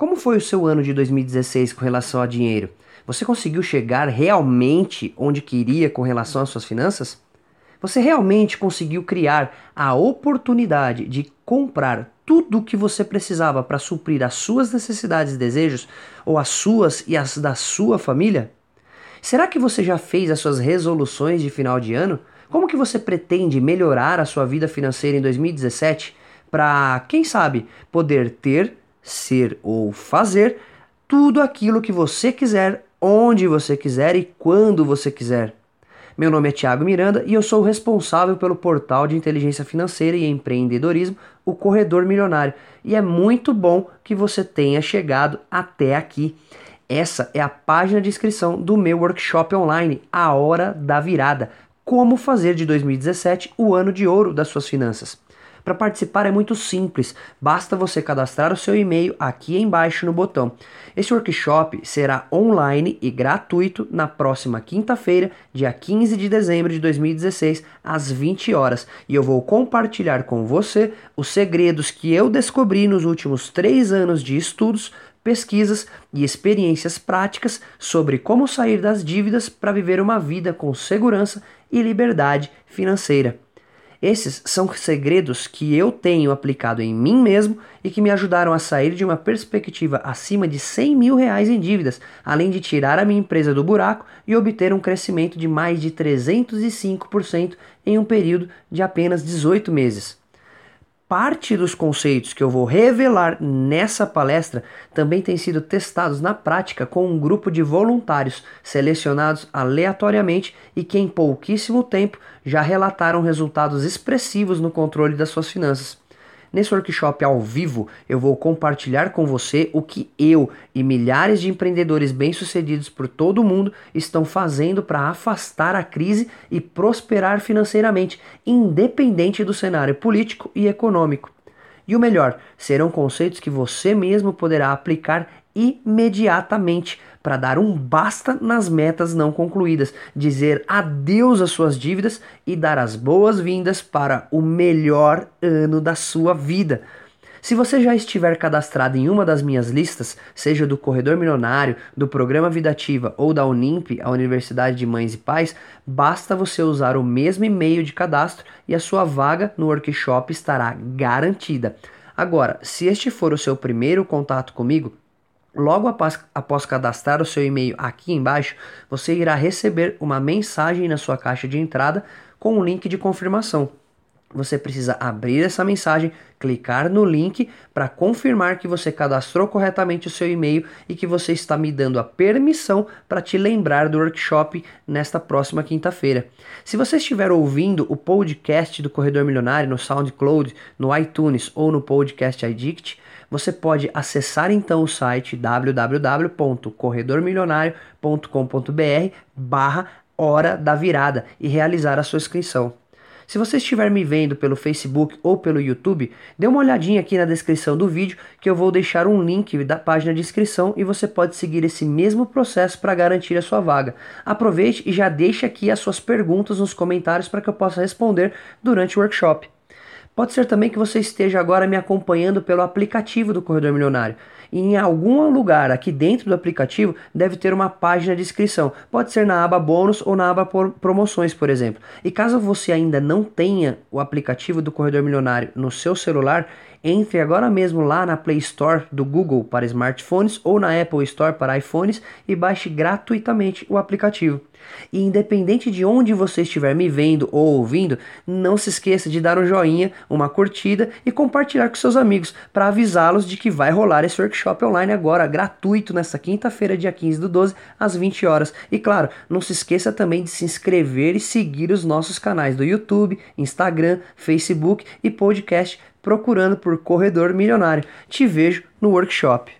Como foi o seu ano de 2016 com relação a dinheiro? Você conseguiu chegar realmente onde queria com relação às suas finanças? Você realmente conseguiu criar a oportunidade de comprar tudo o que você precisava para suprir as suas necessidades e desejos, ou as suas e as da sua família? Será que você já fez as suas resoluções de final de ano? Como que você pretende melhorar a sua vida financeira em 2017 para, quem sabe, poder ter ser ou fazer tudo aquilo que você quiser, onde você quiser e quando você quiser. Meu nome é Thiago Miranda e eu sou o responsável pelo portal de inteligência financeira e empreendedorismo, o Corredor Milionário. E é muito bom que você tenha chegado até aqui. Essa é a página de inscrição do meu workshop online, A Hora da Virada. Como fazer de 2017 o ano de ouro das suas finanças. Para participar é muito simples, basta você cadastrar o seu e-mail aqui embaixo no botão. Esse workshop será online e gratuito na próxima quinta-feira, dia 15 de dezembro de 2016, às 20 horas, e eu vou compartilhar com você os segredos que eu descobri nos últimos três anos de estudos pesquisas e experiências práticas sobre como sair das dívidas para viver uma vida com segurança e liberdade financeira. Esses são segredos que eu tenho aplicado em mim mesmo e que me ajudaram a sair de uma perspectiva acima de 100 mil reais em dívidas, além de tirar a minha empresa do buraco e obter um crescimento de mais de 305% em um período de apenas 18 meses parte dos conceitos que eu vou revelar nessa palestra também têm sido testados na prática com um grupo de voluntários selecionados aleatoriamente e que em pouquíssimo tempo já relataram resultados expressivos no controle das suas finanças. Nesse workshop ao vivo, eu vou compartilhar com você o que eu e milhares de empreendedores bem-sucedidos por todo o mundo estão fazendo para afastar a crise e prosperar financeiramente, independente do cenário político e econômico. E o melhor, serão conceitos que você mesmo poderá aplicar imediatamente para dar um basta nas metas não concluídas, dizer adeus às suas dívidas e dar as boas-vindas para o melhor ano da sua vida. Se você já estiver cadastrado em uma das minhas listas, seja do Corredor Milionário, do Programa Vida Ativa ou da Unimp, a Universidade de Mães e Pais, basta você usar o mesmo e-mail de cadastro e a sua vaga no workshop estará garantida. Agora, se este for o seu primeiro contato comigo, Logo após, após cadastrar o seu e-mail aqui embaixo, você irá receber uma mensagem na sua caixa de entrada com um link de confirmação. Você precisa abrir essa mensagem, clicar no link para confirmar que você cadastrou corretamente o seu e-mail e que você está me dando a permissão para te lembrar do workshop nesta próxima quinta-feira. Se você estiver ouvindo o podcast do Corredor Milionário no SoundCloud, no iTunes ou no Podcast Addict, você pode acessar então o site www.corredormilionario.com.br barra hora da virada e realizar a sua inscrição. Se você estiver me vendo pelo Facebook ou pelo YouTube, dê uma olhadinha aqui na descrição do vídeo que eu vou deixar um link da página de inscrição e você pode seguir esse mesmo processo para garantir a sua vaga. Aproveite e já deixe aqui as suas perguntas nos comentários para que eu possa responder durante o workshop. Pode ser também que você esteja agora me acompanhando pelo aplicativo do Corredor Milionário. E em algum lugar aqui dentro do aplicativo deve ter uma página de inscrição. Pode ser na aba bônus ou na aba promoções, por exemplo. E caso você ainda não tenha o aplicativo do Corredor Milionário no seu celular, entre agora mesmo lá na Play Store do Google para smartphones ou na Apple Store para iPhones e baixe gratuitamente o aplicativo. E independente de onde você estiver me vendo ou ouvindo, não se esqueça de dar um joinha, uma curtida e compartilhar com seus amigos para avisá-los de que vai rolar esse workshop online agora, gratuito, nesta quinta-feira, dia 15 do 12, às 20 horas. E claro, não se esqueça também de se inscrever e seguir os nossos canais do YouTube, Instagram, Facebook e podcast procurando por Corredor Milionário. Te vejo no workshop.